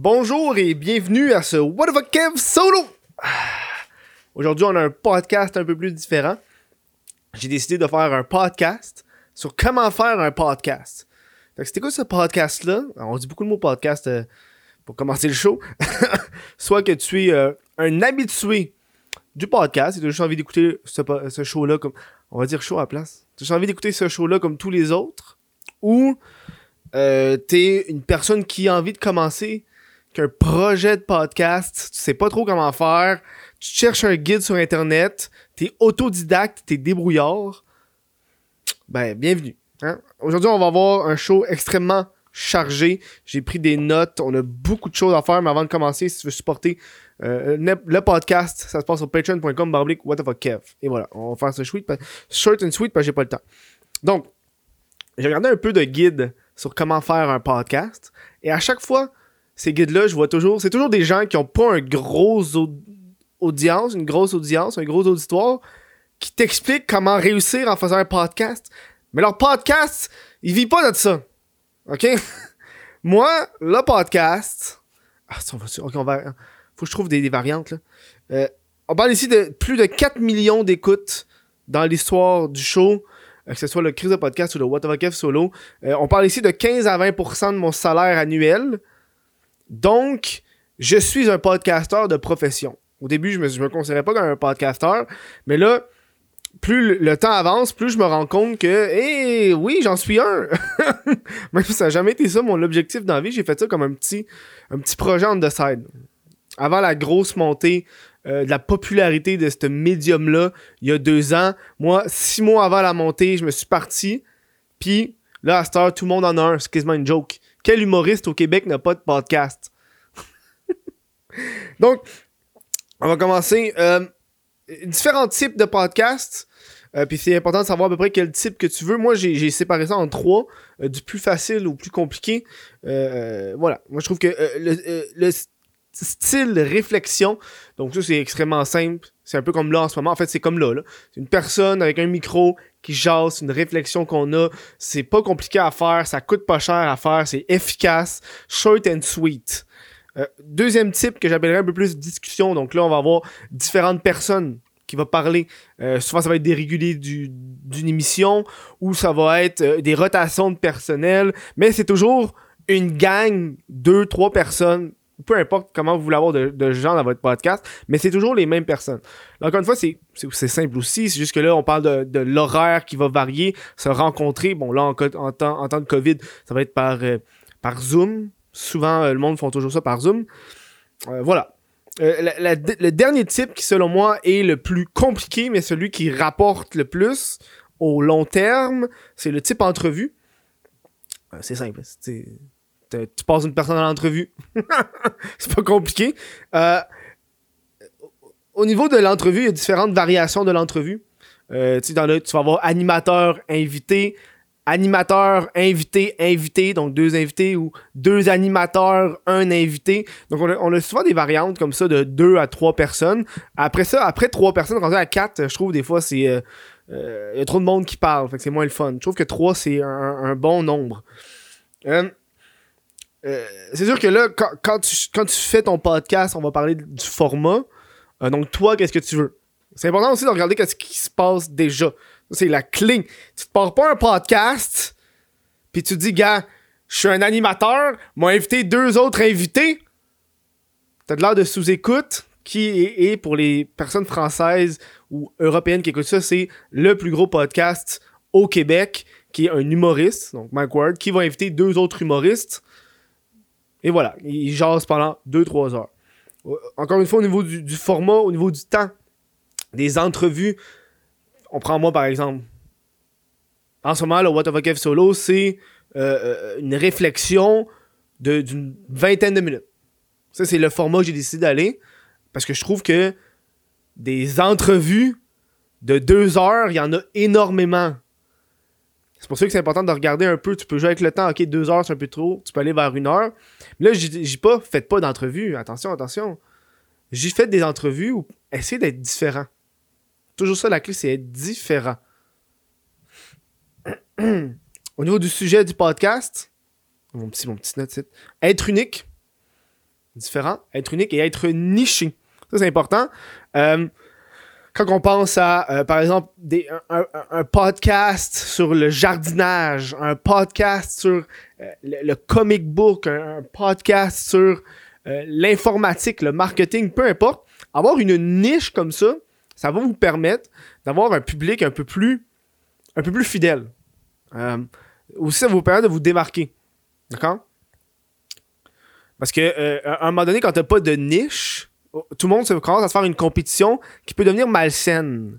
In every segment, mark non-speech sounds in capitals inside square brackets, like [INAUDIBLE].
Bonjour et bienvenue à ce What the fuck Kev solo. Aujourd'hui, on a un podcast un peu plus différent. J'ai décidé de faire un podcast sur comment faire un podcast. Fait que c'était quoi ce podcast-là? On dit beaucoup de mots podcast euh, pour commencer le show. [LAUGHS] Soit que tu es euh, un habitué du podcast et tu as juste envie d'écouter ce, ce show-là comme. On va dire show à la place. Tu as juste envie d'écouter ce show-là comme tous les autres? Ou euh, t'es une personne qui a envie de commencer qu'un projet de podcast, tu sais pas trop comment faire, tu cherches un guide sur internet, t'es autodidacte, t'es débrouillard, ben bienvenue. hein. Aujourd'hui, on va avoir un show extrêmement chargé. J'ai pris des notes, on a beaucoup de choses à faire, mais avant de commencer, si tu veux supporter euh, le podcast, ça se passe sur patreon.com barblick what the Kev. Et voilà, on va faire ce sweet, short and sweet parce que j'ai pas le temps. Donc, j'ai regardé un peu de guide sur comment faire un podcast. Et à chaque fois, ces guides-là, je vois toujours, c'est toujours des gens qui ont pas un gros au- audience, une grosse audience, un gros auditoire, qui t'expliquent comment réussir en faisant un podcast. Mais leur podcast, ils vivent pas de ça. OK? [LAUGHS] Moi, le podcast. Ah, on va, ok, on va. Faut que je trouve des, variantes, là. Euh, on parle ici de plus de 4 millions d'écoutes dans l'histoire du show, euh, que ce soit le Crise de podcast ou le What the Fuck solo. Euh, on parle ici de 15 à 20% de mon salaire annuel. Donc, je suis un podcasteur de profession. Au début, je me, je me considérais pas comme un podcasteur, mais là, plus le, temps avance, plus je me rends compte que, eh oui, j'en suis un. [LAUGHS] Même si ça n'a jamais été ça mon objectif dans la vie, j'ai fait ça comme un petit, un petit projet on the side. Avant la grosse montée euh, de la popularité de ce médium-là, il y a deux ans, moi, six mois avant la montée, je me suis parti, puis là, à cette heure, tout le monde en a un, c'est quasiment une joke. Quel humoriste au Québec n'a pas de podcast? [LAUGHS] Donc, on va commencer. Euh, différents types de podcasts. Euh, puis c'est important de savoir à peu près quel type que tu veux. Moi, j'ai séparé ça en trois, euh, du plus facile au plus compliqué. Voilà. Moi, je trouve que le, style réflexion, donc ça, c'est extrêmement simple. C'est un peu comme là en ce moment. En fait, c'est comme là. là. C'est une personne avec un micro qui jase, une réflexion qu'on a. C'est pas compliqué à faire, ça coûte pas cher à faire, c'est efficace, short and sweet. Euh, deuxième type que j'appellerais un peu plus discussion. Donc là, on va avoir différentes personnes qui vont parler. Euh, souvent, ça va être des réguliers du- d'une émission ou ça va être euh, des rotations de personnel. Mais c'est toujours une gang, deux, trois personnes. Peu importe comment vous voulez avoir de, gens dans votre podcast, mais c'est toujours les mêmes personnes. Encore une fois, c'est simple aussi. C'est juste que là, on parle de, l'horaire qui va varier, se rencontrer. Bon, là, en, temps, de COVID, ça va être par, euh, Zoom. Souvent, euh, le monde font toujours ça par Zoom. Euh, voilà. Le dernier type qui, selon moi, est le plus compliqué, mais celui qui rapporte le plus au long terme, c'est le type entrevue. C'est simple. Tu passes une personne à l'entrevue. [LAUGHS] c'est pas compliqué. Euh, au niveau de l'entrevue, il y a différentes variations de l'entrevue. Euh, tu tu vas avoir animateur, invité, animateur, invité, invité, donc deux invités ou deux animateurs, un invité. Donc on a, souvent des variantes comme ça de deux à trois personnes. Après ça, après trois personnes, rendu à quatre, je trouve des fois c'est euh, il y a trop de monde qui parle, fait que c'est moins le fun. Je trouve que trois c'est un, bon nombre. Euh, c'est sûr que là, quand, tu, fais ton podcast, on va parler du format. Euh, donc toi, qu'est-ce que tu veux? C'est important aussi de regarder qu'est-ce qui se passe déjà. C'est la clé. Tu te pars pas un podcast, puis tu dis, gars, je suis un animateur, m'a invité deux autres invités. T'as de l'air de sous-écoute, qui est, est, pour les personnes françaises ou européennes qui écoutent ça, c'est le plus gros podcast au Québec, qui est un humoriste, donc Mike Ward, qui va inviter deux autres humoristes. Et voilà, ils jasent pendant 2-3 heures. Euh, Encore une fois, au niveau du, format, au niveau du temps, des entrevues, on prend moi par exemple. En ce moment, le What the Fuck F Solo, c'est euh, euh, une réflexion d'une vingtaine de minutes. Ça, c'est le format que j'ai décidé d'aller. Parce que je trouve que des entrevues de deux heures, il y en a énormément. C'est pour ça que c'est important de regarder un peu. Tu peux jouer avec le temps. Ok, deux heures, c'est un peu trop. Tu peux aller vers une heure. Là, je dis pas, faites pas d'entrevues. Attention, attention. J'ai fait des entrevues où essayez d'être différent. Toujours ça, la clé, c'est être différent. Au niveau du sujet du podcast, mon petit, mon petit note, être unique. différent, être unique et être niché. Ça, c'est important. Euh, quand on pense à, euh, par exemple, des, un, podcast sur le jardinage, un podcast sur euh, le, comic book, un, podcast sur l'informatique, le marketing, peu importe, avoir une niche comme ça, ça va vous permettre d'avoir un public un peu plus, un peu plus fidèle. aussi, ça vous permettre de vous démarquer. D'accord? Parce que euh, à un moment donné, quand t'as pas de niche, tout le monde se commence à se faire une compétition qui peut devenir malsaine.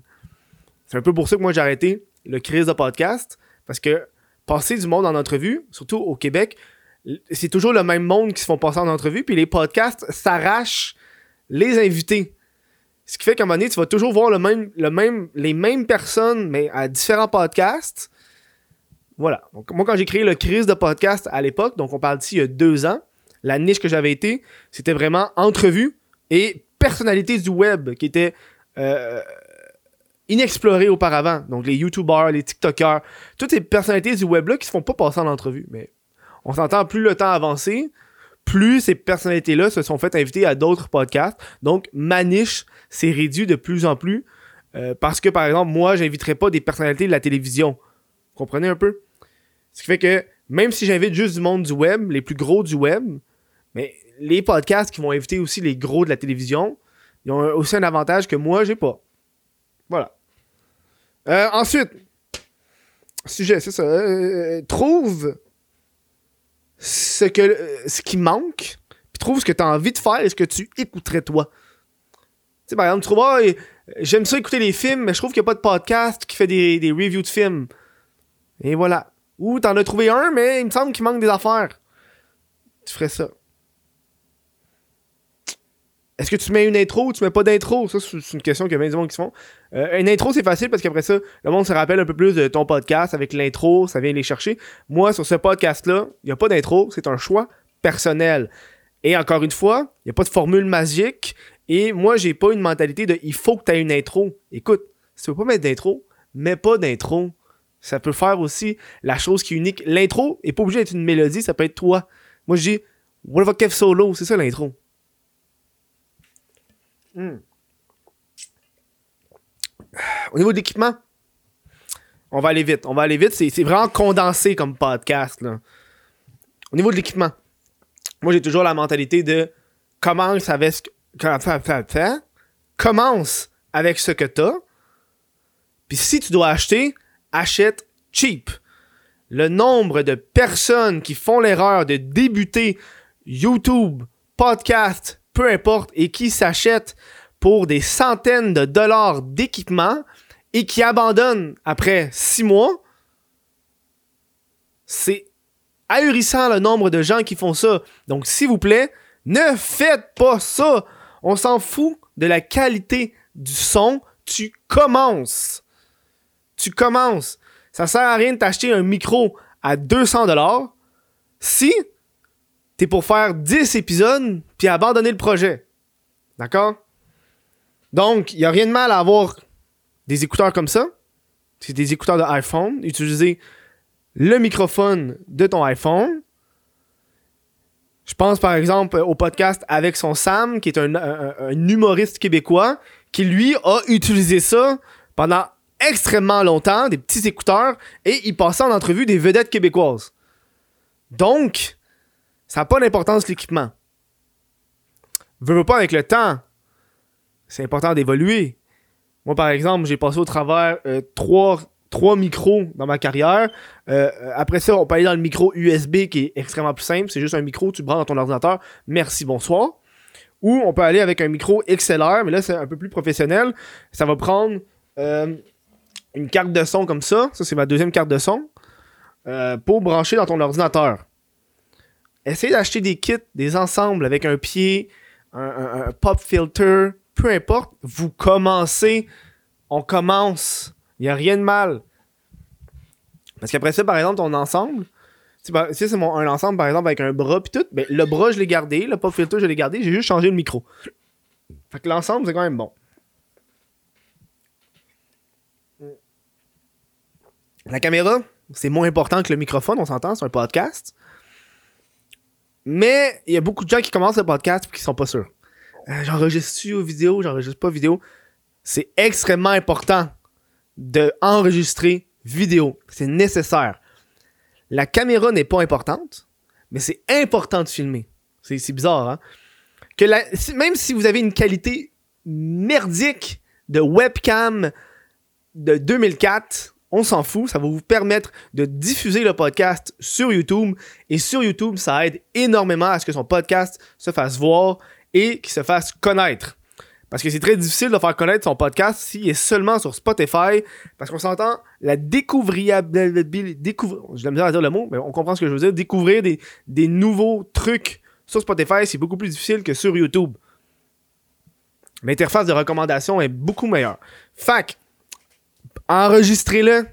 C'est un peu pour ça que moi j'ai arrêté le crise de podcast. Parce que passer du monde en entrevue, surtout au Québec, c'est toujours le même monde qui se font passer en entrevue, puis les podcasts s'arrachent les invités. Ce qui fait qu'à un moment donné, tu vas toujours voir les mêmes personnes, mais à différents podcasts. Voilà. Moi, quand j'ai créé le crise de podcast à l'époque, donc on parle d'ici il y a deux ans, la niche que j'avais été, c'était vraiment entrevue et personnalité du web qui était euh, inexplorée auparavant. Donc les YouTubers, les TikTokers, toutes ces personnalités du web-là qui se font pas passer en entrevue. Mais on s'entend, plus le temps avancé, plus ces personnalités-là se sont fait inviter à d'autres podcasts. Donc ma niche s'est réduite de plus en plus. Euh, parce que, par exemple, moi, j'inviterais pas des personnalités de la télévision. Vous comprenez un peu? Ce qui fait que même si j'invite juste du monde du web, les plus gros du web, mais les podcasts qui vont inviter aussi les gros de la télévision, ils ont aussi un avantage que moi, j'ai pas. Voilà. Euh, ensuite, sujet, c'est ça. Euh, trouve euh, ce qui manque, puis trouve ce que tu as envie de faire et ce que tu écouterais toi. Tu sais, par exemple, tu trouves, ah, j'aime ça écouter les films, mais je trouve qu'il n'y a pas de podcast qui fait des, des reviews de films. Et voilà. Ou t'en as trouvé un, mais il me semble qu'il manque des affaires. Tu ferais ça. Est-ce que tu mets une intro ou tu mets pas d'intro? Ça, c'est une question que bien du monde qui se font. Euh, une intro, c'est facile parce qu'après ça, le monde se rappelle un peu plus de ton podcast avec l'intro, ça vient les chercher. Moi, sur ce podcast-là, il n'y a pas d'intro, c'est un choix personnel. Et encore une fois, il n'y a pas de formule magique. Et moi, j'ai pas une mentalité de il faut que tu aies une intro. Écoute, si tu veux pas mettre d'intro, mets pas d'intro. Ça peut faire aussi la chose qui est unique. L'intro est pas obligé d'être une mélodie, ça peut être toi. Moi, je dis, what the fuck, solo, c'est ça l'intro. Hmm. Au niveau de l'équipement, on va aller vite. On va aller vite. C'est vraiment condensé comme podcast. Au niveau de l'équipement, moi j'ai toujours la mentalité de commence avec ce que. Commence avec ce que t'as. Puis si tu dois acheter, achète cheap. Le nombre de personnes qui font l'erreur de débuter YouTube, podcast, peu importe, et qui s'achètent pour des centaines de dollars d'équipement et qui abandonnent après six mois, c'est ahurissant le nombre de gens qui font ça. Donc, s'il vous plaît, ne faites pas ça. On s'en fout de la qualité du son. Tu commences. Tu commences. Ça sert à rien de t'acheter un micro à 200 dollars si t'es pour faire 10 épisodes puis abandonner le projet. D'accord? Donc, il n'y a rien de mal à avoir des écouteurs comme ça. C'est des écouteurs de iPhone. Utiliser le microphone de ton iPhone. Je pense par exemple au podcast avec son Sam, qui est un, un humoriste québécois, qui lui a utilisé ça pendant extrêmement longtemps, des petits écouteurs, et il passait en entrevue des vedettes québécoises. Donc, ça n'a pas d'importance l'équipement. Veux, pas avec le temps. C'est important d'évoluer. Moi, par exemple, j'ai passé au travers euh, trois, micros dans ma carrière. Euh, après ça, on peut aller dans le micro USB qui est extrêmement plus simple. C'est juste un micro, tu branches dans ton ordinateur. Merci, bonsoir. Ou on peut aller avec un micro XLR, mais là, c'est un peu plus professionnel. Ça va prendre euh, une carte de son comme ça. Ça, c'est ma deuxième carte de son. pour brancher dans ton ordinateur essayez d'acheter des kits, des ensembles avec un pied, un, pop filter, peu importe. Vous commencez, on commence. Il n'y a rien de mal. Parce qu'après ça, par exemple, ton ensemble, si c'est mon, un ensemble, par exemple, avec un bras puis tout, ben, le bras, je l'ai gardé, le pop filter, je l'ai gardé, j'ai juste changé le micro. Fait que l'ensemble, c'est quand même bon. La caméra, c'est moins important que le microphone, on s'entend, c'est un podcast. Mais il y a beaucoup de gens qui commencent le podcast et qui sont pas sûrs. Euh, j'enregistre-tu aux vidéos, j'enregistre pas vidéo. C'est extrêmement important de vidéo. C'est nécessaire. La caméra n'est pas importante, mais c'est important de filmer. C'est bizarre, hein? Que même si vous avez une qualité merdique de webcam de 2004, on s'en fout, ça va vous permettre de diffuser le podcast sur YouTube. Et sur YouTube, ça aide énormément à ce que son podcast se fasse voir et qu'il se fasse connaître. Parce que c'est très difficile de faire connaître son podcast s'il est seulement sur Spotify. Parce qu'on s'entend, la découvrabilité. Découvrir, je la à dire le mot, mais on comprend ce que je veux dire. Découvrir des, des nouveaux trucs sur Spotify, c'est beaucoup plus difficile que sur YouTube. L'interface de recommandation est beaucoup meilleure. Fac, enregistrez-le.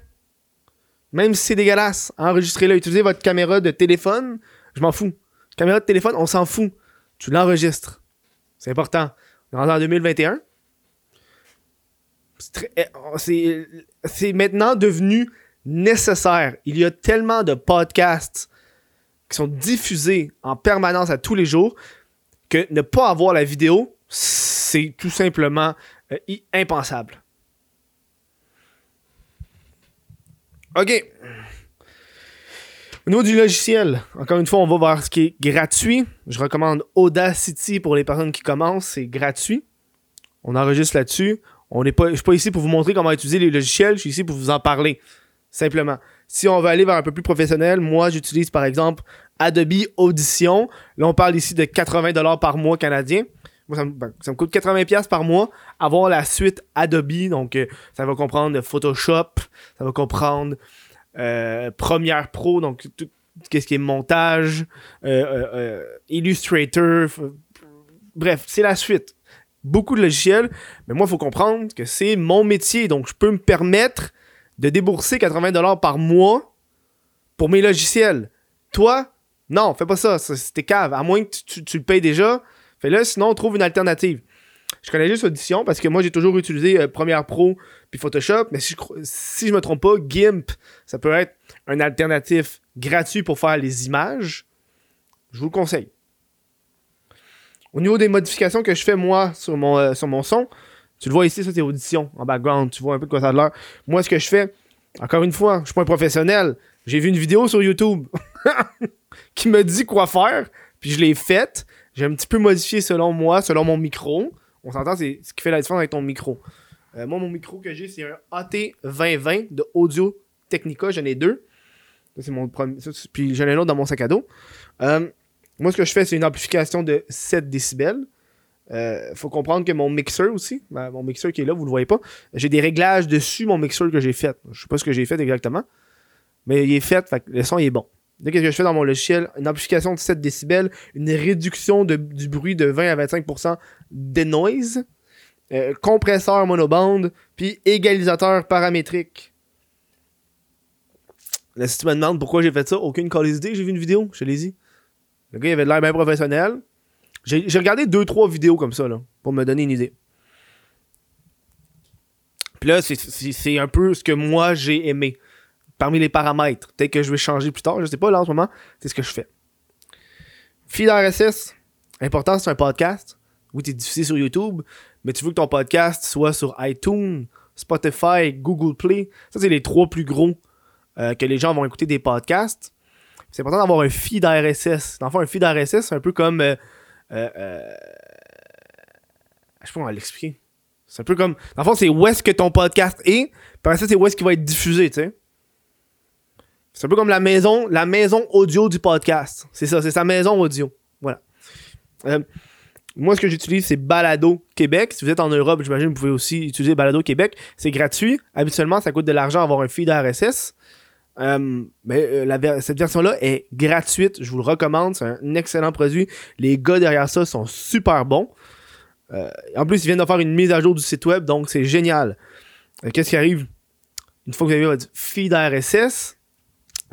Même si c'est dégueulasse, enregistrez-le. Utilisez votre caméra de téléphone. Je m'en fous. Caméra de téléphone, on s'en fout. Tu l'enregistres. C'est important. On est en 2021. Eh, c'est maintenant devenu nécessaire. Il y a tellement de podcasts qui sont diffusés en permanence à tous les jours que ne pas avoir la vidéo, c'est tout simplement euh, impensable. OK. Au niveau du logiciel, encore une fois, on va voir ce qui est gratuit. Je recommande Audacity pour les personnes qui commencent, c'est gratuit. On enregistre là-dessus. Je suis pas ici pour vous montrer comment utiliser les logiciels, je suis ici pour vous en parler. Simplement. Si on veut aller vers un peu plus professionnel, moi j'utilise par exemple Adobe Audition. Là, on parle ici de 80$ par mois canadien. Moi, ça, me, ben, coûte 80$ par mois avoir la suite Adobe. Donc, euh, ça va comprendre Photoshop, ça va comprendre euh, Premiere Pro, donc tout ce qui est montage, euh, Illustrator. Bref, c'est la suite. Beaucoup de logiciels, mais moi, il faut comprendre que c'est mon métier. Donc, je peux me permettre de débourser 80$ par mois pour mes logiciels. Toi, non, fais pas ça. C'était cave. À moins que tu, tu le payes déjà, Fais-le, sinon on trouve une alternative. Je connais juste Audition parce que moi j'ai toujours utilisé euh, Premiere Pro puis Photoshop, mais si je, si je me trompe pas, GIMP, ça peut être un alternatif gratuit pour faire les images. Je vous le conseille. Au niveau des modifications que je fais moi sur mon, euh, sur mon son, tu le vois ici, ça c'est Audition en background, tu vois un peu de quoi ça a l'air. Moi ce que je fais, encore une fois, je suis pas un professionnel, j'ai vu une vidéo sur YouTube [LAUGHS] qui me dit quoi faire, puis je l'ai faite. J'ai un petit peu modifié selon moi, selon mon micro. On s'entend, c'est ce qui fait la différence avec ton micro. Euh, moi, mon micro que j'ai, c'est un AT2020 de Audio Technica. J'en ai deux. c'est mon premier. puis j'en ai un autre dans mon sac à dos. Euh, moi, ce que je fais, c'est une amplification de 7 décibels. Euh, faut comprendre que mon mixeur aussi, ben, mon mixeur qui est là, vous le voyez pas, j'ai des réglages dessus mon mixeur que j'ai fait. Je sais pas ce que j'ai fait exactement, mais il est fait, fait le son il est bon qu'est-ce que je fais dans mon logiciel Une amplification de 7 décibels, une réduction du bruit de 20 à 25% de noise, euh, compresseur monobande, puis égalisateur paramétrique. Là, si tu me demandes pourquoi j'ai fait ça, aucune cause idée, j'ai vu une vidéo, je te l'ai dit. Le gars, il avait de l'air bien professionnel. J'ai regardé 2-3 vidéos comme ça, là, pour me donner une idée. Puis là, c'est un peu ce que moi j'ai aimé parmi les paramètres, peut-être que je vais changer plus tard, je sais pas, là en ce moment, c'est ce que je fais. Feed RSS, important, c'est un podcast. Oui, tu es diffusé sur YouTube, mais tu veux que ton podcast soit sur iTunes, Spotify, Google Play. Ça, c'est les trois plus gros euh, que les gens vont écouter des podcasts. C'est important d'avoir un feed RSS. Dans le un feed RSS, c'est un peu comme. Euh, euh, je sais pas comment l'expliquer. C'est un peu comme. Dans le fond, c'est où est-ce que ton podcast est, puis ça, c'est où est-ce qu'il va être diffusé, tu sais. C'est un peu comme la maison, la maison audio du podcast. C'est ça, c'est sa maison audio. Voilà. Euh, moi, ce que j'utilise, c'est Balado Québec. Si vous êtes en Europe, j'imagine que vous pouvez aussi utiliser Balado Québec. C'est gratuit. Habituellement, ça coûte de l'argent avoir un feed RSS. Euh, mais euh, cette version-là est gratuite. Je vous le recommande. C'est un excellent produit. Les gars derrière ça sont super bons. en plus, ils viennent de faire une mise à jour du site web, donc c'est génial. Qu'est-ce qui arrive? Une fois que vous avez votre feed RSS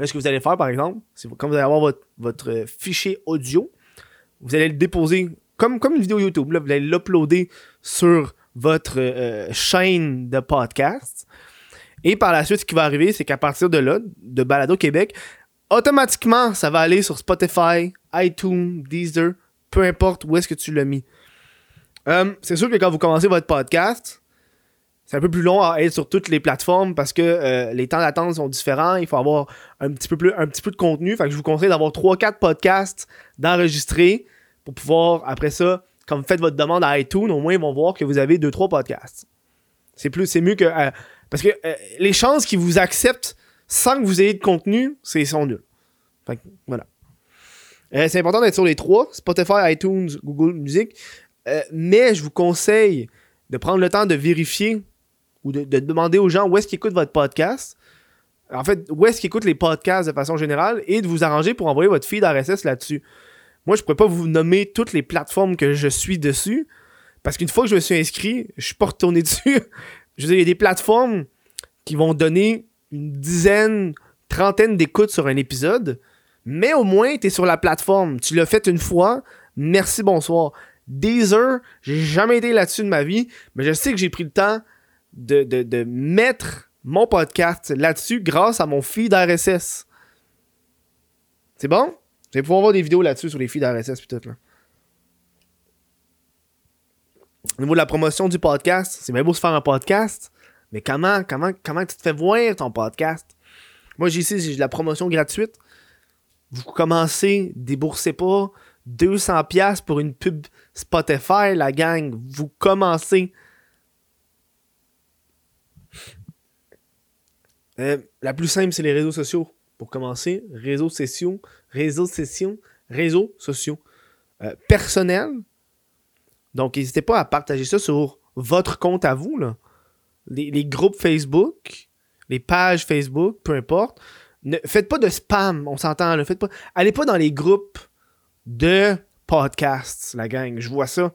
ce que vous allez faire, par exemple, c'est quand vous allez avoir votre, fichier audio, vous allez le déposer comme, comme une vidéo YouTube. Là, vous allez l'uploader sur votre euh, chaîne de podcast. Et par la suite, ce qui va arriver, c'est qu'à partir de là, de Balado Québec, automatiquement, ça va aller sur Spotify, iTunes, Deezer, peu importe où est-ce que tu l'as mis. Euh, c'est sûr que quand vous commencez votre podcast, c'est un peu plus long à être sur toutes les plateformes parce que euh, les temps d'attente sont différents. Il faut avoir un petit peu, plus, un petit peu de contenu. Fait que je vous conseille d'avoir 3-4 podcasts d'enregistrer pour pouvoir, après ça, vous faites votre demande à iTunes, au moins ils vont voir que vous avez 2-3 podcasts. C'est plus, c'est mieux que. Euh, parce que euh, les chances qu'ils vous acceptent sans que vous ayez de contenu, c'est sont nuls. Fait que, voilà. c'est important d'être sur les trois Spotify, iTunes, Google Music. mais je vous conseille de prendre le temps de vérifier ou de, demander aux gens où est-ce qu'ils écoutent votre podcast. En fait, où est-ce qu'ils écoutent les podcasts de façon générale et de vous arranger pour envoyer votre feed RSS là-dessus. Moi, je pourrais pas vous nommer toutes les plateformes que je suis dessus parce qu'une fois que je me suis inscrit, je suis pas retourné [LAUGHS] dessus. je veux dire, il y a des plateformes qui vont donner une dizaine, trentaine d'écoutes sur un épisode, mais au moins, tu es sur la plateforme. Tu l'as fait une fois. Merci, bonsoir. Deezer, j'ai jamais été là-dessus de ma vie, mais je sais que j'ai pris le temps de, mettre mon podcast là-dessus grâce à mon feed RSS. C'est bon? Vous allez pouvoir voir des vidéos là-dessus sur les feeds RSS et tout. Au niveau de la promotion du podcast, c'est bien beau se faire un podcast, mais comment, comment, comment tu te fais voir ton podcast? Moi, j'ai ici, j'ai de la promotion gratuite. Vous commencez, déboursez pas 200$ pour une pub Spotify, la gang. Vous commencez. Euh, la plus simple, c'est les réseaux sociaux. Pour commencer, réseaux sociaux, réseaux sociaux, réseaux sociaux euh, personnels. Donc, n'hésitez pas à partager ça sur votre compte à vous. Là. Les, groupes Facebook, les pages Facebook, peu importe. Ne faites pas de spam, on s'entend. Faites pas, allez pas dans les groupes de podcasts, la gang. Je vois ça.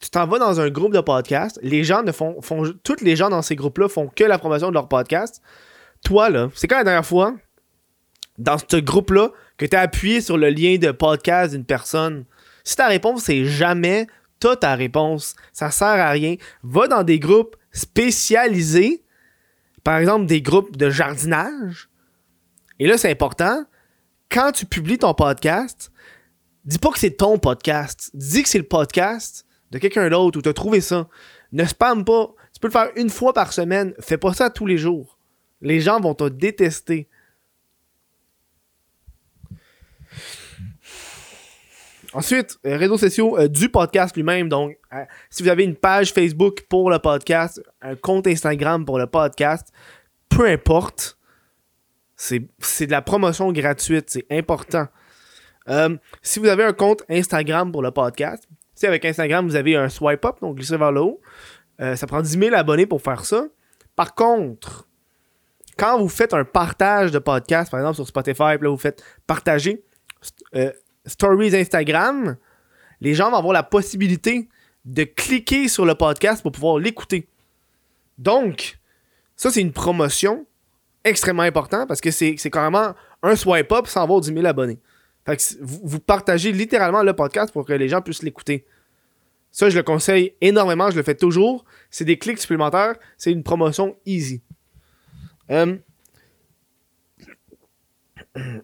Tu t'en vas dans un groupe de podcasts, les gens ne font, font tous les gens dans ces groupes-là font que la promotion de leur podcast. Toi, là, c'est quand la dernière fois, dans ce groupe-là, que tu as appuyé sur le lien de podcast d'une personne? Si ta réponse c'est jamais, t'as ta réponse. Ça sert à rien. Va dans des groupes spécialisés, par exemple des groupes de jardinage. Et là, c'est important. Quand tu publies ton podcast, Dis pas que c'est ton podcast. Dis que c'est le podcast de quelqu'un d'autre ou t'as trouvé ça. Ne spam pas. Tu peux le faire une fois par semaine. Fais pas ça tous les jours. Les gens vont te détester. Ensuite, euh, réseaux sociaux euh, du podcast lui-même. Donc, euh, si vous avez une page Facebook pour le podcast, un compte Instagram pour le podcast, peu importe, c'est de la promotion gratuite. C'est important. Si vous avez un compte Instagram pour le podcast, si avec Instagram vous avez un swipe up, donc glissez vers le haut, euh, ça prend 10 000 abonnés pour faire ça. Par contre, quand vous faites un partage de podcast, par exemple sur Spotify, là vous faites partager euh, stories Instagram, les gens vont avoir la possibilité de cliquer sur le podcast pour pouvoir l'écouter. Donc, ça c'est une promotion extrêmement importante parce que c'est carrément un swipe up sans avoir 10 000 abonnés. Fait que vous, partagez littéralement le podcast pour que les gens puissent l'écouter. Ça, je le conseille énormément, je le fais toujours. C'est des clics supplémentaires, c'est une promotion easy. Euh,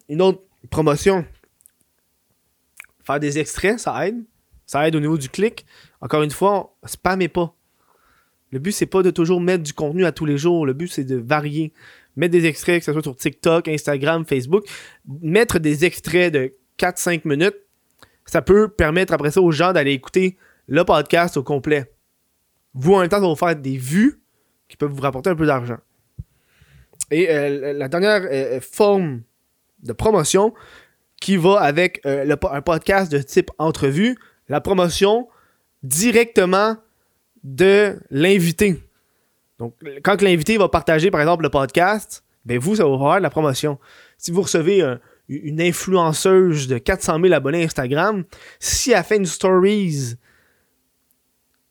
une autre promotion. Faire des extraits, ça aide. Ça aide au niveau du clic. Encore une fois, spammez pas. Le but, c'est pas de toujours mettre du contenu à tous les jours. Le but, c'est de varier mettre des extraits, que ce soit sur TikTok, Instagram, Facebook, mettre des extraits de 4-5 minutes, ça peut permettre après ça aux gens d'aller écouter le podcast au complet. Vous, en même temps, ça vous faire des vues qui peuvent vous rapporter un peu d'argent. Et euh, la dernière euh, forme de promotion qui va avec euh, un podcast de type entrevue, la promotion directement de l'invité. Donc, quand l'invité va partager, par exemple, le podcast, ben vous, ça va faire de la promotion. Si vous recevez une influenceuse de 400 000 abonnés Instagram, si elle fait une stories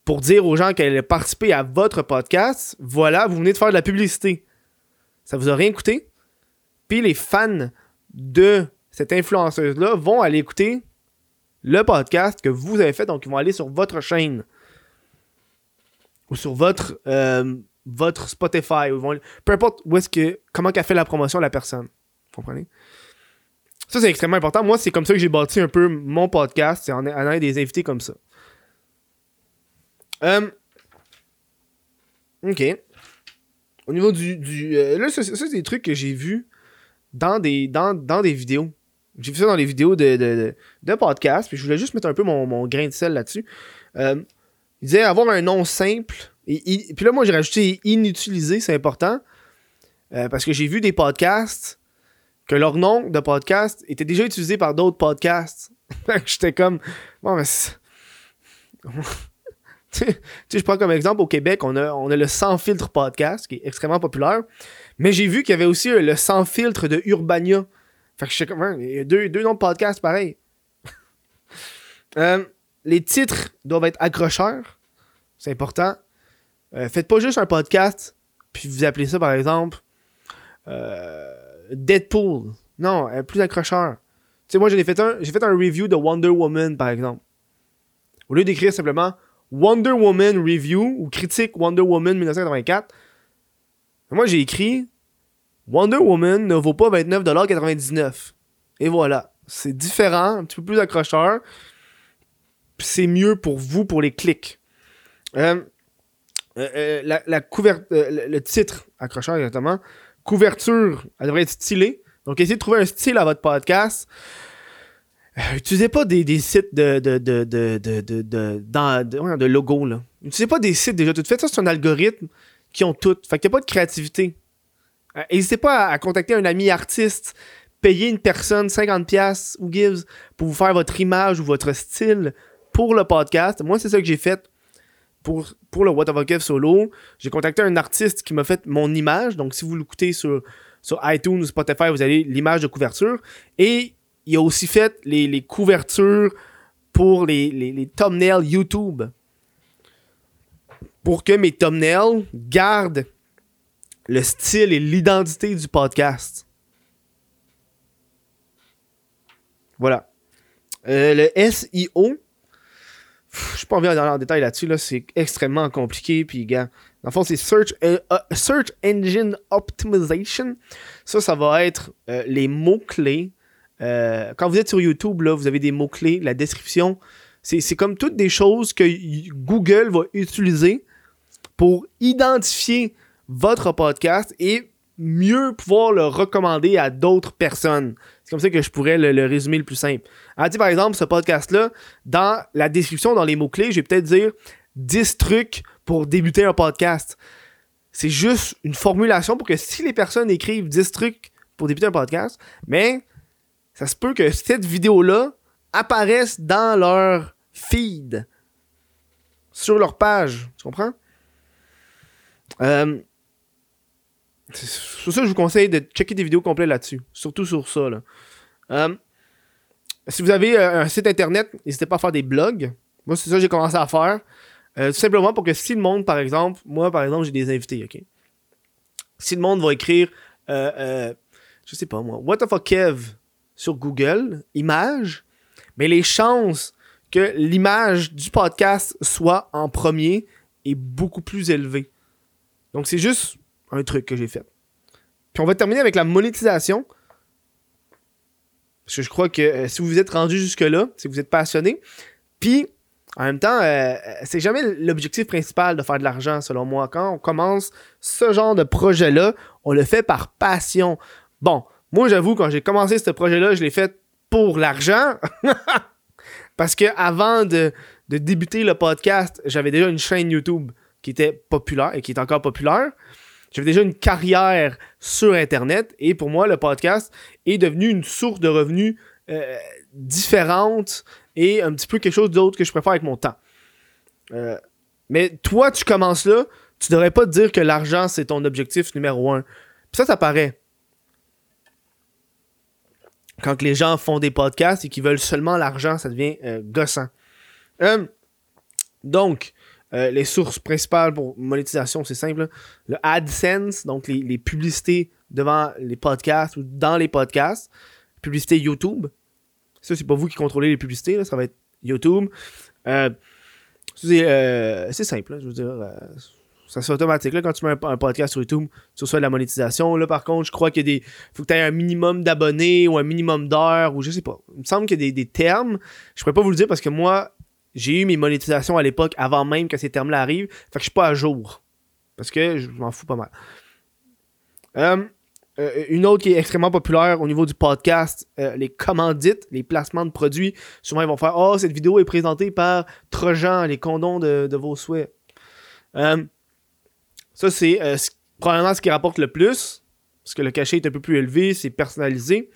pour dire aux gens qu'elle a participé à votre podcast, voilà, vous venez de faire de la publicité. Ça vous a rien coûté. Puis les fans de cette influenceuse-là vont aller écouter le podcast que vous avez fait. Donc, ils vont aller sur votre chaîne ou sur votre euh, votre Spotify, peu importe où est-ce que, comment qu'a fait la promotion la personne. Vous comprenez? Ça, c'est extrêmement important. Moi, c'est comme ça que j'ai bâti un peu mon podcast, c'est en ayant des invités comme ça. Euh, ok. Au niveau du. euh, là, ça, c'est des trucs que j'ai vus dans des, dans, dans des vidéos. J'ai vu ça dans les vidéos de, de, de, podcast, puis je voulais juste mettre un peu mon, mon grain de sel là-dessus. Euh, il disait avoir un nom simple. Puis là, moi, j'ai rajouté inutilisé, c'est important. Euh, parce que j'ai vu des podcasts que leur nom de podcast était déjà utilisé par d'autres podcasts. [LAUGHS] J'étais comme. Bon, mais. [LAUGHS] tu sais, je prends comme exemple au Québec, on a, on a le Sans Filtre podcast qui est extrêmement populaire. Mais j'ai vu qu'il y avait aussi le Sans Filtre de Urbania. Fait que je sais comment. Il y a deux, deux noms de podcasts pareil. [LAUGHS] Euh, les titres doivent être accrocheurs. C'est important. Euh, faites pas juste un podcast, puis vous appelez ça par exemple euh, Deadpool. Non, plus accrocheur. Tu sais, moi j'ai fait, un, j'ai fait un review de Wonder Woman par exemple. Au lieu d'écrire simplement Wonder Woman Review ou critique Wonder Woman 1984, moi j'ai écrit Wonder Woman ne vaut pas 29,99$. Et voilà. C'est différent, un petit peu plus accrocheur. C'est mieux pour vous, pour les clics. Euh, euh, euh, la, la le, titre, accrocheur exactement. Couverture, elle devrait être stylée. Donc, essayez de trouver un style à votre podcast. utilisez pas des, sites de, de, de, de, de, de, logos, là. Utilisez pas des sites déjà tout fait. Ça, c'est un algorithme qui ont tout. Fait qu'il n'y a pas de créativité. N'hésitez pas à, contacter un ami artiste, payer une personne 50$ ou gives pour vous faire votre image ou votre style pour le podcast. Moi, c'est ça que j'ai fait pour, pour le What of Kev solo. J'ai contacté un artiste qui m'a fait mon image. Donc, si vous l'écoutez sur, iTunes ou Spotify, vous avez l'image de couverture. Et il a aussi fait les, couvertures pour les, thumbnails YouTube. Pour que mes thumbnails gardent le style et l'identité du podcast. Voilà. Euh, le SEO, je suis pas envie d'aller en détail là-dessus, là, c'est extrêmement compliqué. Puis, gars, dans le fond, c'est Search, euh, euh, Engine Optimization. Ça, ça va être les mots-clés. quand vous êtes sur YouTube, là, vous avez des mots-clés, la description. C'est comme toutes des choses que Google va utiliser pour identifier votre podcast et mieux pouvoir le recommander à d'autres personnes. Comme ça que je pourrais le, résumer le plus simple. Alors, par exemple, ce podcast-là, dans la description, dans les mots-clés, je vais peut-être dire 10 trucs pour débuter un podcast. C'est juste une formulation pour que si les personnes écrivent 10 trucs pour débuter un podcast, mais ça se peut que cette vidéo-là apparaisse dans leur feed, sur leur page. Tu comprends? Euh, sur ça je vous conseille de checker des vidéos complètes là-dessus. Surtout sur ça. Euh, si vous avez euh, un site internet, n'hésitez pas à faire des blogs. Moi, c'est ça que j'ai commencé à faire. Euh, tout simplement pour que si le monde, par exemple, moi, par exemple, j'ai des invités, ok? Si le monde va écrire, je sais pas moi, What the fuck Kev sur Google, image, mais les chances que l'image du podcast soit en premier est beaucoup plus élevée. Donc, c'est juste un truc que j'ai fait. Puis on va terminer avec la monétisation. Parce que je crois que euh, si vous êtes rendu jusque-là, si vous êtes passionné, puis en même temps, euh, c'est jamais l'objectif principal de faire de l'argent, selon moi. Quand on commence ce genre de projet-là, on le fait par passion. Bon, moi j'avoue, quand j'ai commencé ce projet-là, je l'ai fait pour l'argent. [LAUGHS] Parce que avant de débuter le podcast, j'avais déjà une chaîne YouTube qui était populaire et qui est encore populaire. J'avais déjà une carrière sur Internet et pour moi, le podcast est devenu une source de revenus euh, différente et un petit peu quelque chose d'autre que je préfère avec mon temps. Euh, mais toi, tu commences là, tu devrais pas te dire que l'argent, c'est ton objectif numéro un. Puis ça, ça paraît. Quand les gens font des podcasts et qu'ils veulent seulement l'argent, ça devient euh, gossant. donc, euh, les sources principales pour monétisation, c'est simple. Le AdSense, donc les, publicités devant les podcasts ou dans les podcasts. Publicité YouTube. Ça, c'est pas vous qui contrôlez les publicités, ça va être YouTube. Euh, euh, c'est simple, je veux dire. Ça se fait automatique. Là, quand tu mets un, podcast sur YouTube, tu reçois de la monétisation. Là, par contre, je crois qu'il des. faut que tu aies un minimum d'abonnés ou un minimum d'heures ou je sais pas. Il me semble qu'il y a des, termes. Je pourrais pas vous le dire parce que moi, j'ai eu mes monétisations à l'époque avant même que ces termes-là arrivent. Fait que je suis pas à jour. Parce que je m'en fous pas mal. Euh, euh, une autre qui est extrêmement populaire au niveau du podcast, euh, les commandites, les placements de produits. Souvent, ils vont faire Oh, cette vidéo est présentée par Trojan, les condoms de, vos souhaits. ça, c'est probablement ce qui rapporte le plus, parce que le cachet est un peu plus élevé, c'est personnalisé.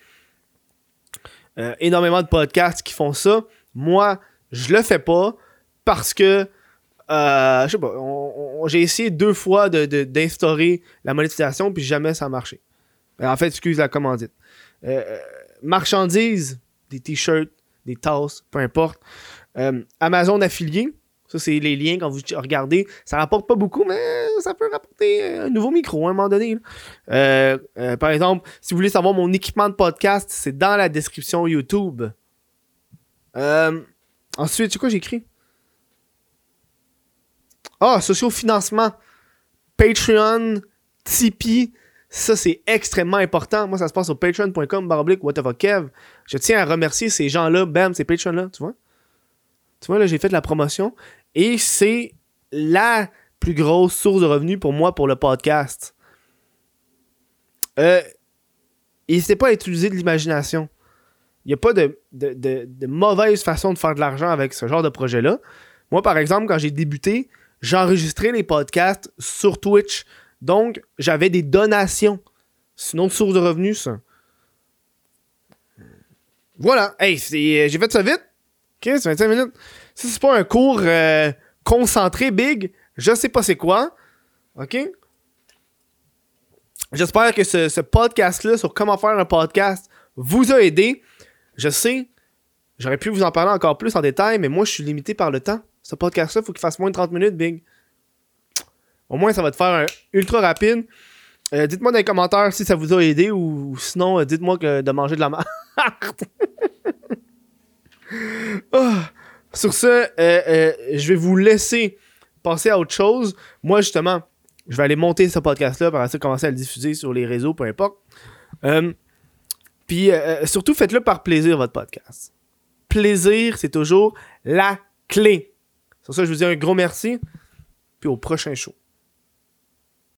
énormément de podcasts qui font ça. Moi, je le fais pas parce que je sais pas, j'ai essayé deux fois d'instaurer la monétisation, puis jamais ça a marché. Euh, en fait, excuse la commandite. Euh, euh, marchandises, des t-shirts, des tasses, peu importe. Amazon affilié, ça c'est les liens quand vous regardez. Ça rapporte pas beaucoup, mais ça peut rapporter un nouveau micro à un moment donné. par exemple, si vous voulez savoir mon équipement de podcast, c'est dans la description YouTube. Ensuite, c'est quoi j'ai écrit? Ah, socio-financement. Patreon, Tipeee. Ça, c'est extrêmement important. Moi, ça se passe sur patreon.com baroblique Kev. Je tiens à remercier ces gens-là. Bam, ces Patreon-là, tu vois? Tu vois, là, j'ai fait de la promotion. Et c'est la plus grosse source de revenus pour moi pour le podcast. Euh, n'hésitez pas à utiliser de l'imagination. Il n'y a pas de, de, mauvaise façon de faire de l'argent avec ce genre de projet-là. Moi, par exemple, quand j'ai débuté, j'enregistrais les podcasts sur Twitch donc, j'avais des donations. C'est une autre source de revenus, ça. Voilà. Hey, euh, j'ai fait ça vite. Ok, c'est 25 minutes. Si c'est pas un cours euh, concentré, big, je sais pas c'est quoi. Ok? J'espère que ce, ce podcast-là sur comment faire un podcast vous a aidé. Je sais, j'aurais pu vous en parler encore plus en détail, mais moi, je suis limité par le temps. Ce podcast-là, il faut qu'il fasse moins de 30 minutes, big. Au moins, ça va te faire un ultra rapide. Euh, dites-moi dans les commentaires si ça vous a aidé ou, sinon, euh, dites-moi que de manger de la merde. [LAUGHS] Ah. Sur ce, euh, je vais vous laisser passer à autre chose. Moi, justement, je vais aller monter ce podcast-là, pour ça commencer à le diffuser sur les réseaux, peu importe. Puis surtout, faites-le par plaisir, votre podcast. Plaisir, c'est toujours la clé. Sur ça, je vous dis un gros merci. Puis au prochain show.